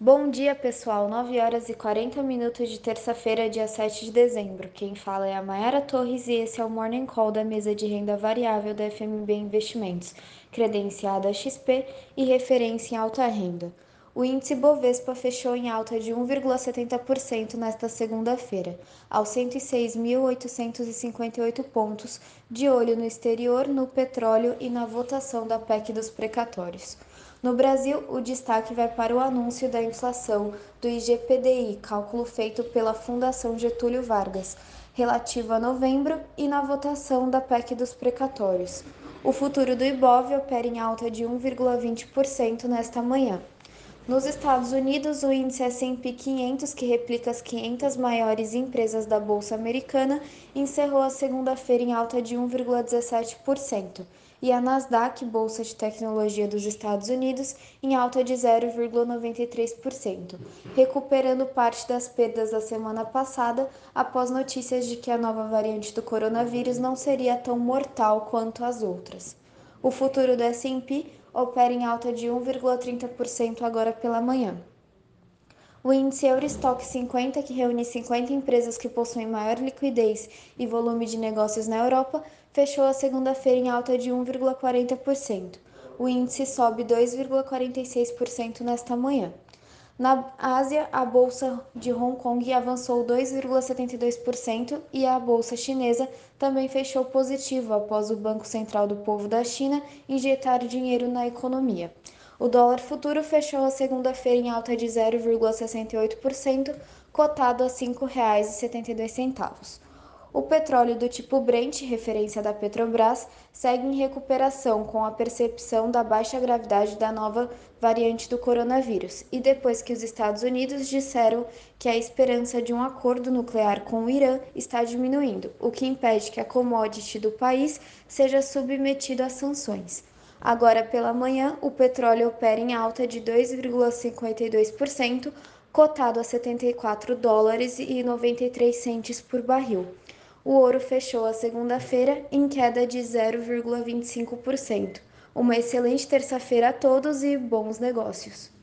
Bom dia, pessoal. 9 horas e 40 minutos de terça-feira, dia 7 de dezembro. Quem fala é a Mayara Torres e esse é o Morning Call da mesa de renda variável da FMB Investimentos, credenciada XP e referência em alta renda. O índice Bovespa fechou em alta de 1,70% nesta segunda-feira, aos 106.858 pontos, de olho no exterior, no petróleo e na votação da PEC dos precatórios. No Brasil, o destaque vai para o anúncio da inflação do IGPDI, cálculo feito pela Fundação Getúlio Vargas, relativo a novembro, e na votação da PEC dos precatórios. O futuro do Ibov opera em alta de 1,20% nesta manhã. Nos Estados Unidos, o índice S&P 500, que replica as 500 maiores empresas da bolsa americana, encerrou a segunda-feira em alta de 1,17%, e a Nasdaq, bolsa de tecnologia dos Estados Unidos, em alta de 0,93%, recuperando parte das perdas da semana passada após notícias de que a nova variante do coronavírus não seria tão mortal quanto as outras. O futuro do S&P opera em alta de 1,30% agora pela manhã. O índice Eurostock 50, que reúne 50 empresas que possuem maior liquidez e volume de negócios na Europa, fechou a segunda-feira em alta de 1,40%. O índice sobe 2,46% nesta manhã. Na Ásia, a bolsa de Hong Kong avançou 2,72% e a bolsa chinesa também fechou positivo após o Banco Central do Povo da China injetar dinheiro na economia. O dólar futuro fechou a segunda-feira em alta de 0,68%, cotado a R$ 5,72. O petróleo do tipo Brent, referência da Petrobras, segue em recuperação com a percepção da baixa gravidade da nova variante do coronavírus e depois que os Estados Unidos disseram que a esperança de um acordo nuclear com o Irã está diminuindo, o que impede que a commodity do país seja submetido a sanções. Agora pela manhã, o petróleo opera em alta de 2,52%, cotado a 74 dólares e 93 centes por barril o ouro fechou a segunda-feira em queda de 0,25%. Uma excelente terça-feira a todos e bons negócios!